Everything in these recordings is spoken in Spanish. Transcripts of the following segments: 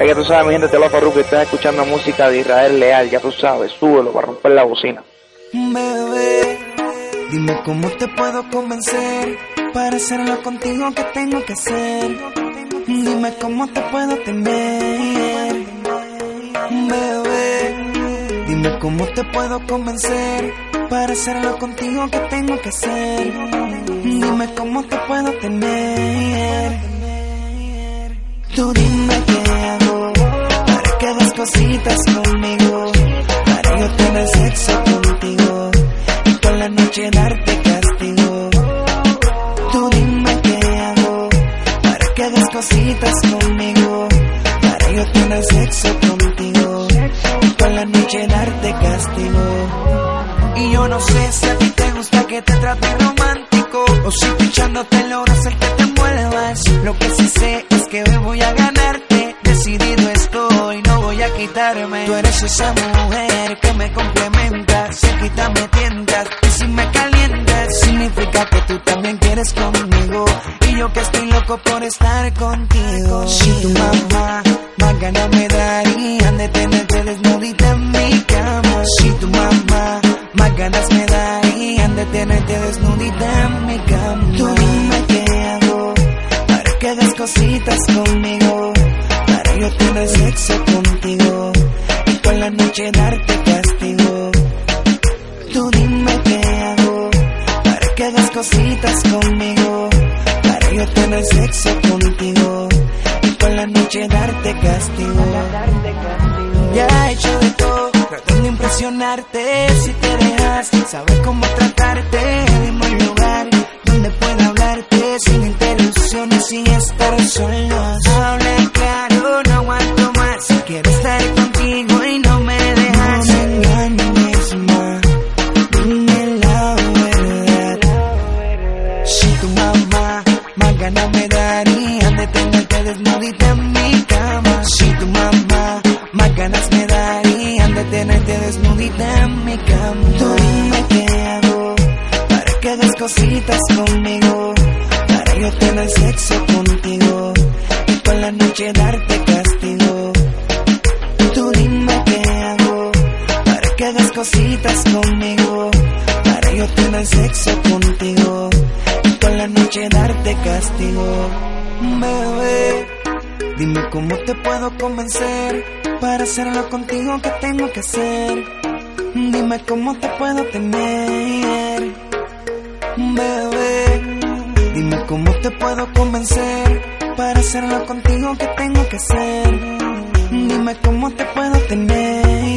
Es que tú sabes, mi gente, te lo que estás escuchando música de Israel Leal, ya tú sabes, súbelo para romper la bocina. Bebé, dime cómo te puedo convencer para hacerlo contigo que tengo que hacer. Dime cómo te puedo tener. Bebé, dime cómo te puedo convencer para hacerlo contigo que tengo que hacer. Dime cómo te puedo tener. Tú dime cositas conmigo. Para yo tener sexo contigo y con la noche darte castigo. Tú dime qué hago para que hagas cositas conmigo. Para yo tener sexo contigo y con la noche darte castigo. Y yo no sé si a ti te gusta que te trate romántico o si pichándote logras el Tú eres esa mujer que me complementa. Se quita, me tiendas y si me calientas, significa que tú también quieres conmigo. Y yo que estoy loco por estar contigo. Si tu mamá daría de tenerte desnudita en mi convencer para hacerlo contigo que tengo que hacer. Dime cómo te puedo tener. Bebé, dime cómo te puedo convencer para hacerlo contigo que tengo que hacer. Dime cómo te puedo tener.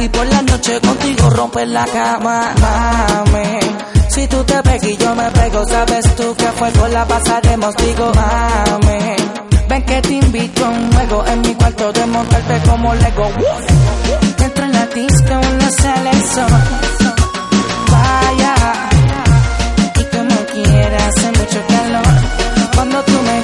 y por la noche contigo romper la cama, mami. Si tú te pegas y yo me pego, sabes tú que fuego la pasaremos, digo, mami. Ven que te invito a un juego en mi cuarto de montarte como Lego. Dentro en la disco una selección. Vaya, y como quieras, hace mucho calor. Cuando tú me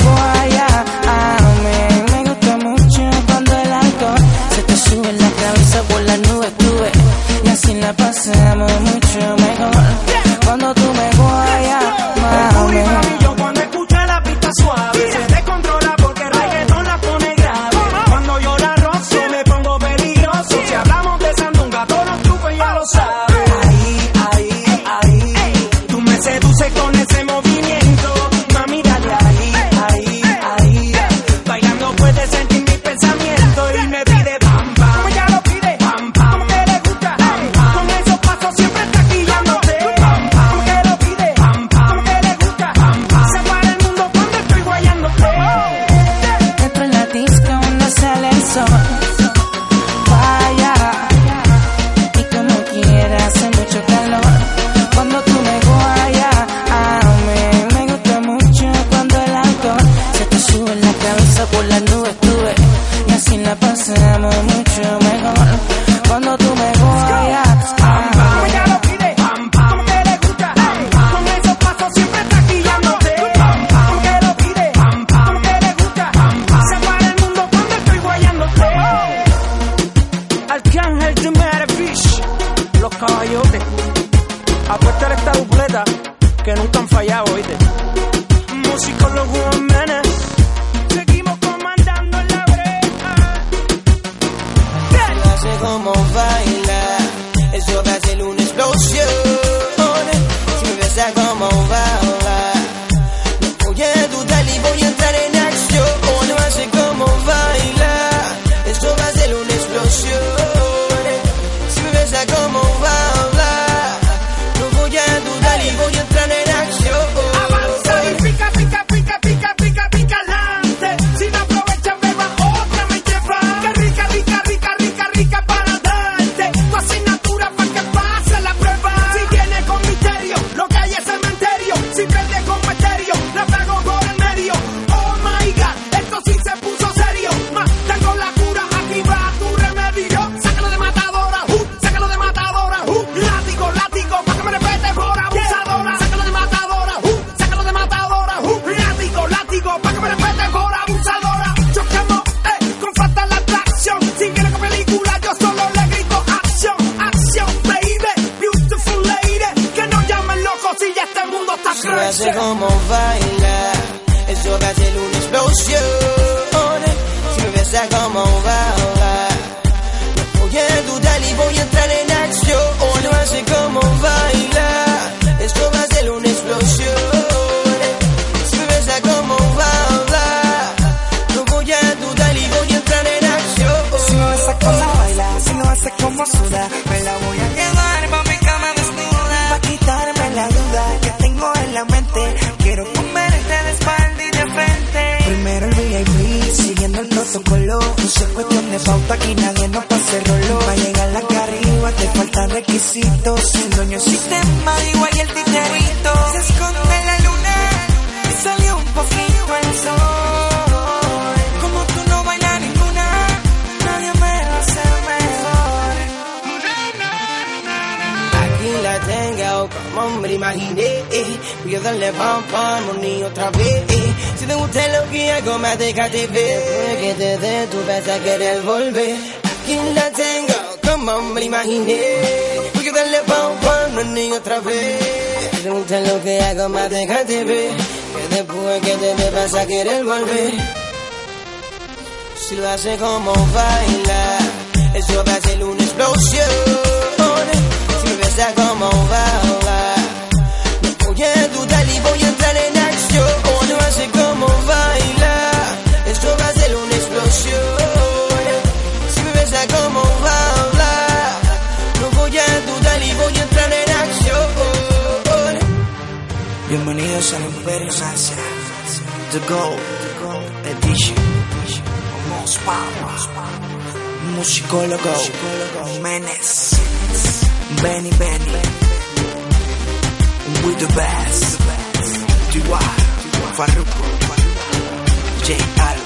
pa' que nadie nos pase el rollo. Para llegar acá arriba te faltan requisitos. El dueño sistema, igual y el titerito. Se esconde la luna, y salió un poquito el sol. como tú no baila ninguna, nadie me hace mejor. Aquí la tengamos imaginé. Voy a darle pam pam, ni otra vez. Si te gusta lo que hago, más déjate ver. Que te dé, tú vas a querer volver. Aquí la tengo, como me imaginé. Porque darle pa' un niño otra vez. Si te gusta lo que hago, más déjate ver. Que después que te dé, vas a querer volver. Si lo hace como baila, eso va a ser una explosión. Si me besa como va oh. Bienvenidos al Imperio Salsa, The Gold, Edition, Most Power, Musicólogo, Menes, Benny Benny, We the Best, Tiwa, Farruko, Jay Alvarez.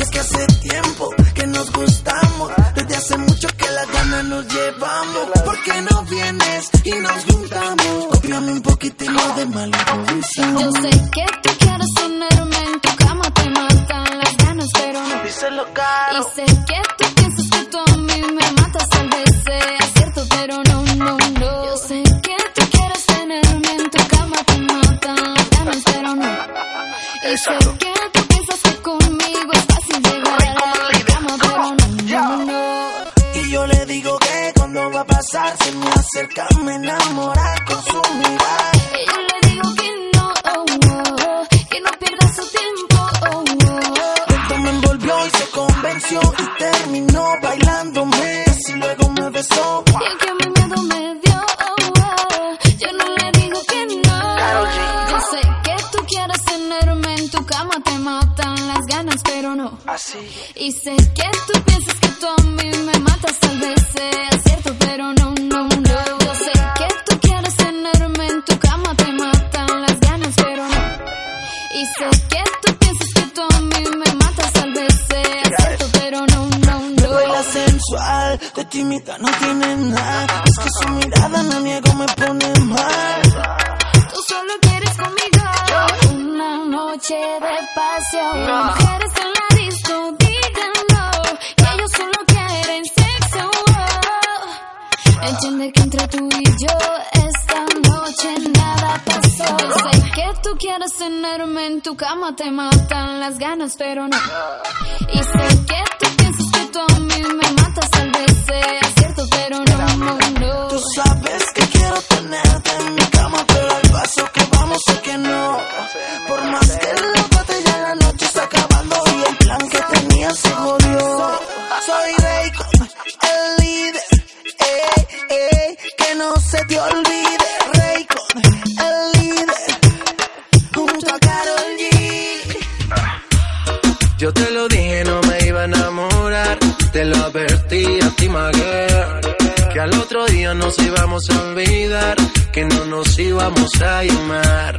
Y es que hace tiempo que nos gustamos, desde hace mucho que las ganas nos llevamos. ¿Por qué no vienes y nos juntamos? Copiame un poquitito de mal Yo sé que tú quieres tenerme en tu cama, te matan las ganas, pero no. Díselo Y caro. sé que tú piensas que tú a mí me matas, tal vez sea cierto, pero no, no, no. Yo sé que tú quieres tenerme en tu cama, te matan las ganas, pero no. Y sé que solo quieres conmigo una noche de pasión. Mujeres en la disco, díganlo. Que ellos solo quieren sexo. Entiende que entre tú y yo esta noche nada pasó. Yo sé que tú quieres tenerme en tu cama, te matan las ganas, pero no. Y sé que tú piensas que tú a mí me matas, tal vez Tú sabes que quiero tenerte en mi cama, pero al paso que vamos sé que no. Por más que la botella en la noche está acabando y el plan que tenía se jodió. Soy Raycon, el líder, eh, eh, que no se te olvide. Otro día nos íbamos a olvidar. Que no nos íbamos a llamar.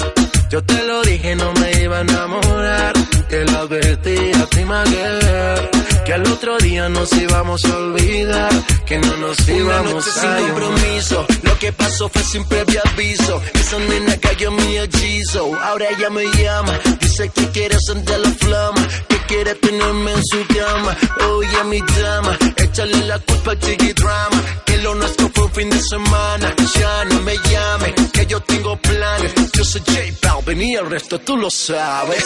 Yo te lo dije, no me iba a enamorar. Te lo advertí a ti, my girl. Que al otro día nos íbamos a olvidar. Que no nos Una íbamos noche a sin compromiso, lo que pasó fue sin previo aviso. Esa nena cayó mi hechizo, ahora ella me llama, dice que quiere sentir la flama, que quiere tenerme en su cama. Oye mi dama, échale la culpa a Chiqui Drama, que lo nuestro fue un fin de semana. Ya no me llame, que yo tengo planes. Yo soy J Balvin y el resto tú lo sabes.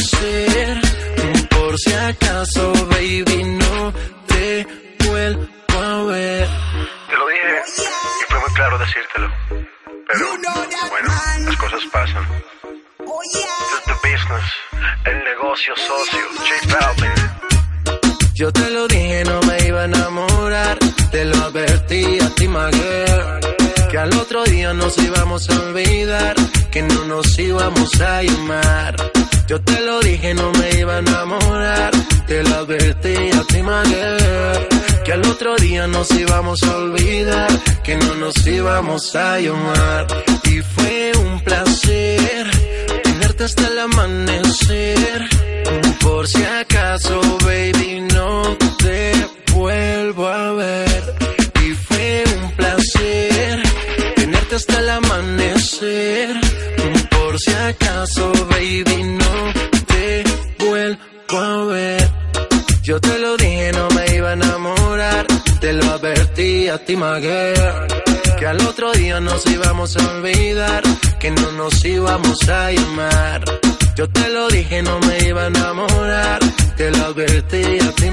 Yo te lo dije, no me iba a enamorar. Te lo advertí a ti, my. Que al otro día nos íbamos a olvidar. Que no nos íbamos a llamar. Yo te lo dije, no me iba a enamorar. Te lo advertí a ti, Que al otro día nos íbamos a olvidar. Que no nos íbamos a llamar. Y fue un placer tenerte hasta el amanecer. Por si acaso, baby, no te vuelvo a ver. Y fue un placer tenerte hasta el amanecer. Por si acaso, baby, no te vuelvo a ver. Yo te lo dije, no me iba a enamorar. Te lo advertí a ti, Maguire. Que al otro día nos íbamos a olvidar. Que no nos íbamos a llamar. Yo te lo dije, no me iba a enamorar. Te lo advertí a ti.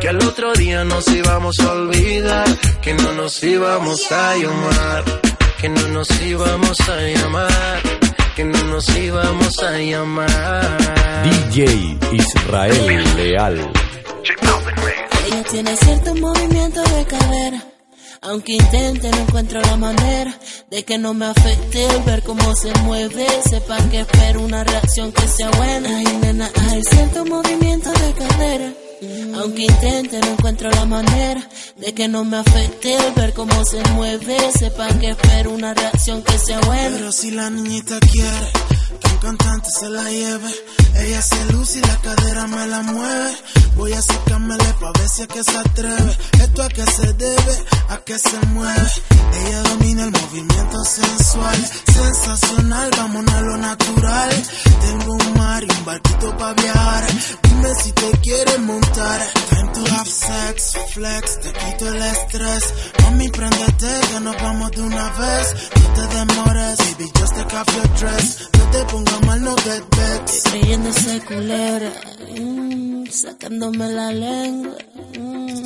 Que al otro día nos íbamos a olvidar. Que no nos íbamos a llamar. Que no nos íbamos a llamar. Que no nos íbamos a llamar. DJ Israel Leal. Ella tiene cierto movimiento de cadera. Aunque intente, no encuentro la manera de que no me afecte el ver cómo se mueve. Sepa que espero una reacción que sea buena. Ay, nena, hay cierto movimiento de cadera. Aunque intente, no encuentro la manera de que no me afecte el ver cómo se mueve. Sepa que espero una reacción que sea buena. Pero si la niñita quiere que un cantante se la lleve, ella se luce y la cadera me la mueve. Voy a acercármele pa' ver si es que se atreve. Esto a qué se debe, a qué se mueve. Ella domina el movimiento sensual, sensacional, vámonos a lo natural. Tengo un mar y un barquito pa' viajar. Dime si te quieres montar. Time to have sex, flex, te quito el estrés. Mami, prendete que nos vamos de una vez. No te demores, baby, just take off your dress. No te pongas mal, no get vex. Creyéndose culera, mm, sacándome la lengua. mm.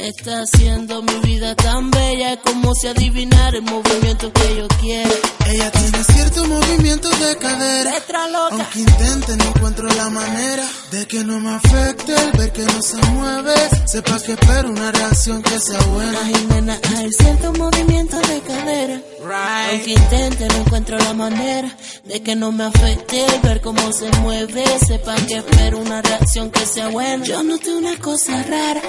Está haciendo mi vida tan bella como si adivinar el movimiento que yo quiero. Ella tiene cierto movimiento de cadera. Letra loca. Aunque intente, no encuentro la manera de que no me afecte el ver que no se mueve. Sepa que espero una reacción que sea buena. Ay, nena, hay cierto movimiento de cadera. Aunque intente, no encuentro la manera de que no me afecte el ver cómo se mueve. Sepan que espero una reacción que sea buena. Yo noté una cosa rara.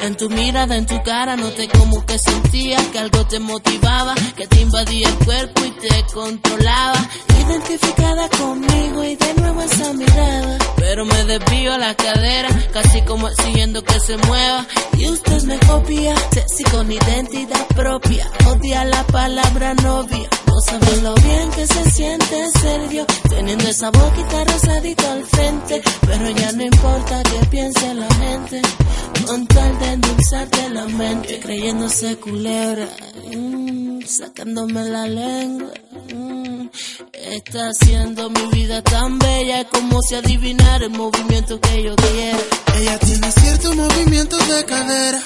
En tu mirada, en tu cara, noté como que sentías que algo te motivaba, que te invadía el cuerpo y te controlaba. Identificada conmigo y de nuevo esa mirada. Pero me desvío a la cadera, casi como exigiendo que se mueva. Y usted me copia, sexy con identidad propia. Odia la palabra novia. No saben lo bien que se siente serio, teniendo esa boquita rosadita al frente. Pero ya no importa que piense la gente, con tal de endulzarte la mente, creyéndose culebra, mm, sacándome la lengua. mm. Está haciendo mi vida tan bella como si adivinar el movimiento que yo quiero. Ella tiene cierto movimiento de cadera.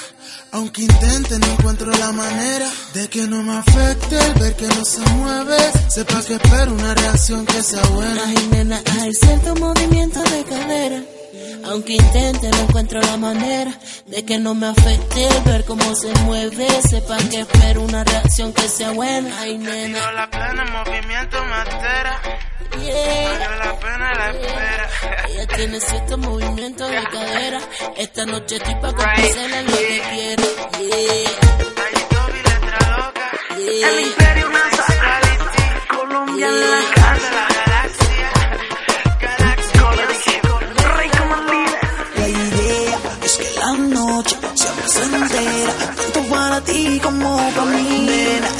Aunque intente, no encuentro la manera de que no me afecte el ver que no se mueve. Sepa que espero una reacción que sea buena. Ay, nena, hay cierto movimiento de cadera. Aunque intente, no encuentro la manera de que no me afecte ver cómo se mueve. Sepan que espero una reacción que sea buena. Ay, nena, la pena, movimiento me altera. yeah. la pena la espera. Ella tiene cierto movimiento de cadera. Esta noche estoy pa' complacerle lo que quiere. Yeah, yeah. El imperio tanto para ti como para mí.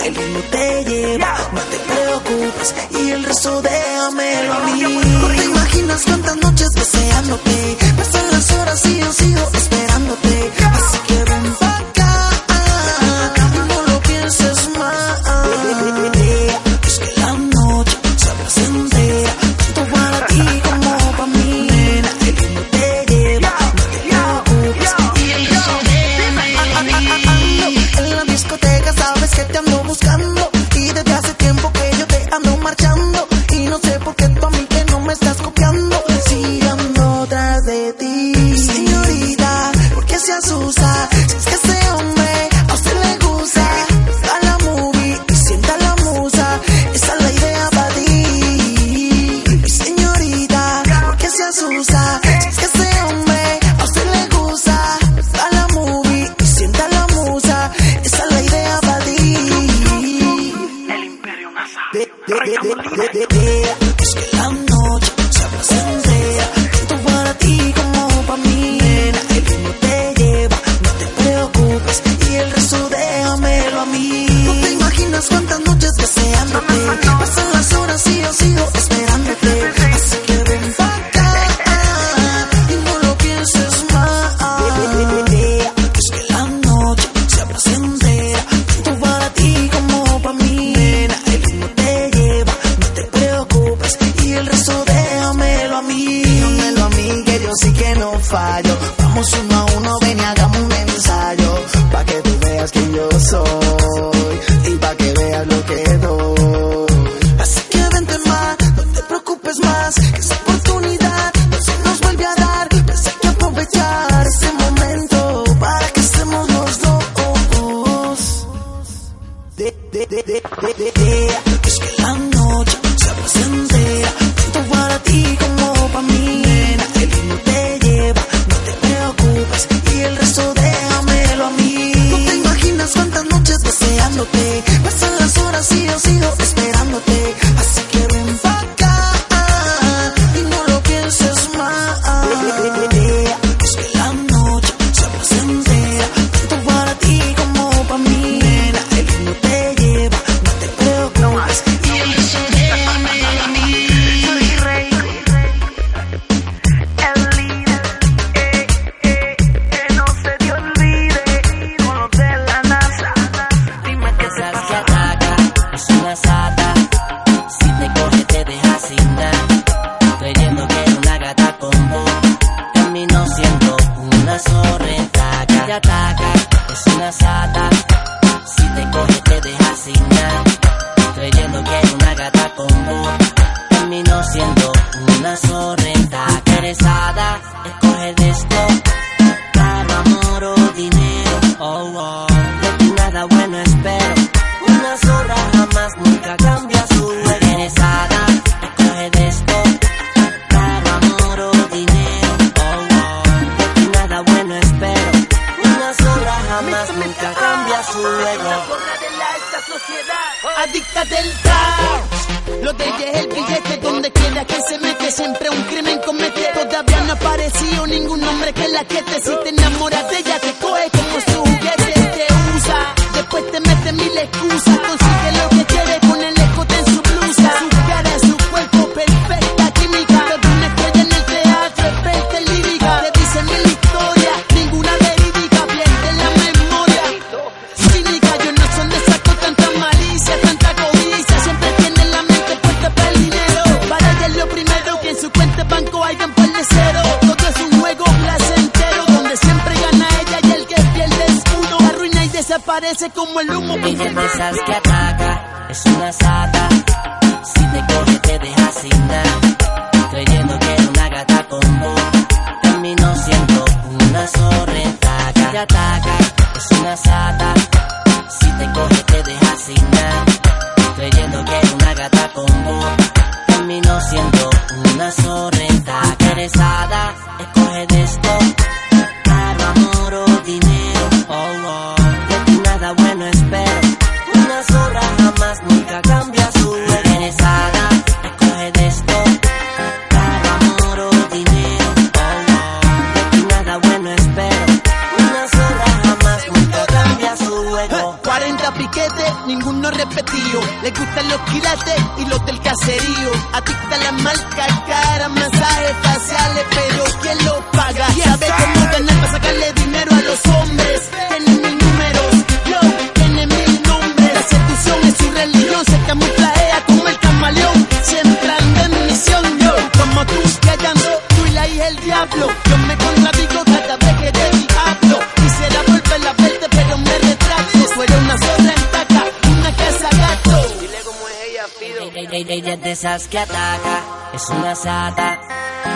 El ritmo te lleva, no te preocupes y el resto déjamelo a mí. No te imaginas cuántas noches deseándote, pasan las horas y yo sigo esperándote. Así que Hey. de, de, de, de, de, de, de, de, de, siendo una sorrenta aderezada. Escoge de esto, carro, amor o dinero. Oh, oh, de ti nada bueno espero. Una zorra jamás nunca cambia su aderezada. Escoge de esto, carro, amor o dinero. Oh, oh, de ti nada bueno espero. Una zorra jamás nunca cambia su ego. Adicta del la que te si te enamoras de ella desaparece como el humo. que Y del esas que ataca, es una saga. Si te coge, te deja sin nada. Creyendo que era una gata como terminó siendo una zorreta que ataca, es una saga. esas que ataca es una sata.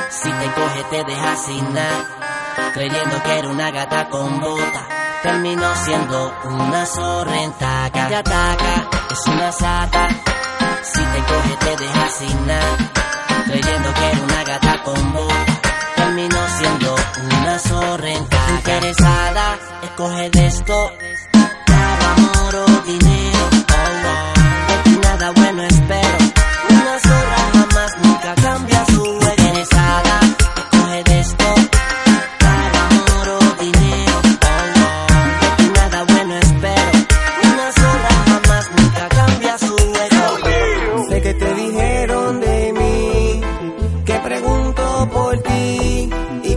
Si te coge te deja sin nada, creyendo que era una gata con bota. Terminó siendo una sorrentaca. Te ataca, es una sata. Si te coge te deja sin nada, creyendo que era una gata con bota. Terminó siendo una sorrentaca. Interesada, escoge de esto. Amor o dinero. Oh. De ti nada bueno espera.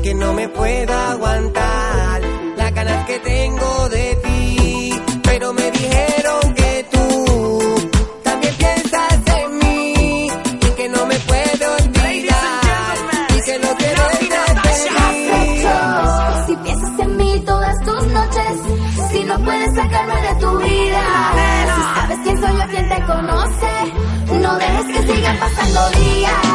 que no me pueda aguantar las ganas que tengo de ti, pero me dijeron que tú también piensas en mí y que no me puedo olvidar y que no quiero irte Si piensas en mí todas tus noches, si no puedes sacarme de tu vida, si sabes quién soy yo, quién te conoce, no dejes que sigan pasando días.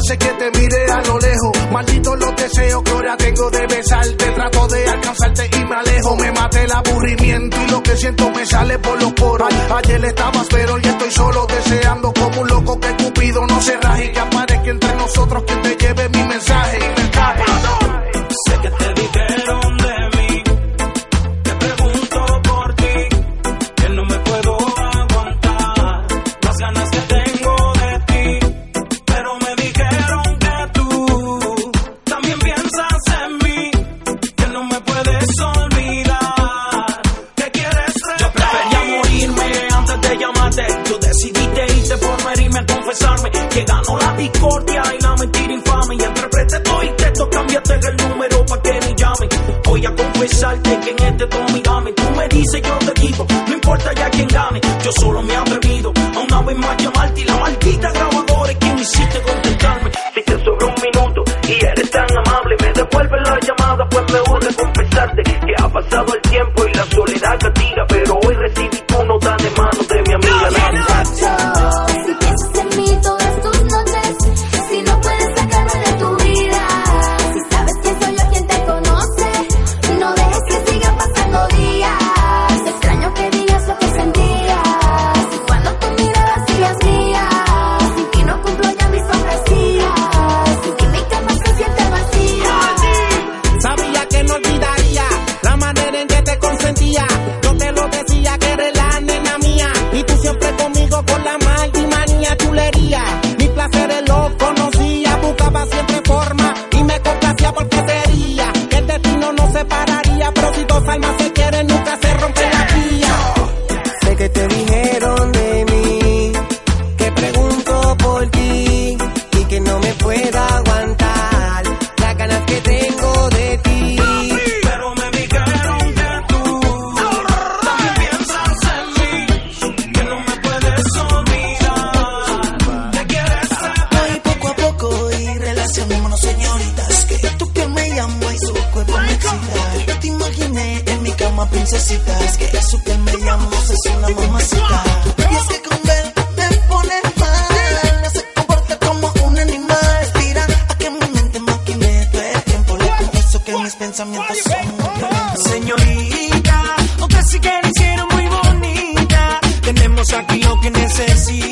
hace que te mire a lo lejos. maldito los deseos que ahora tengo de besarte. Trato de alcanzarte y me alejo. Me mate el aburrimiento y lo que siento me sale por los poros. Ayer estabas, pero hoy estoy solo deseando como un loco que Cupido no se raje. Y que aparezca entre nosotros que te lleve mi mensaje. Sé que te dijeron. princesita.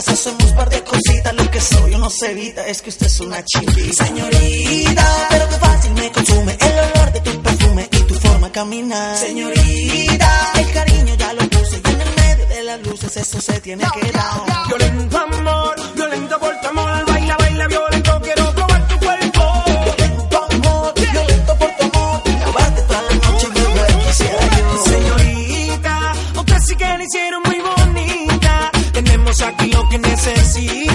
cositas, hacemos un par de cositas. Lo que soy o no se evita es que usted es una chiquita. Señorita, pero que fácil me consume el olor de tu perfume y tu forma de caminar. Señorita, el cariño ya lo puse y en el medio de las luces eso se tiene que dar. Violento amor, violento por tu amor, baila, baila, violento. que necesito.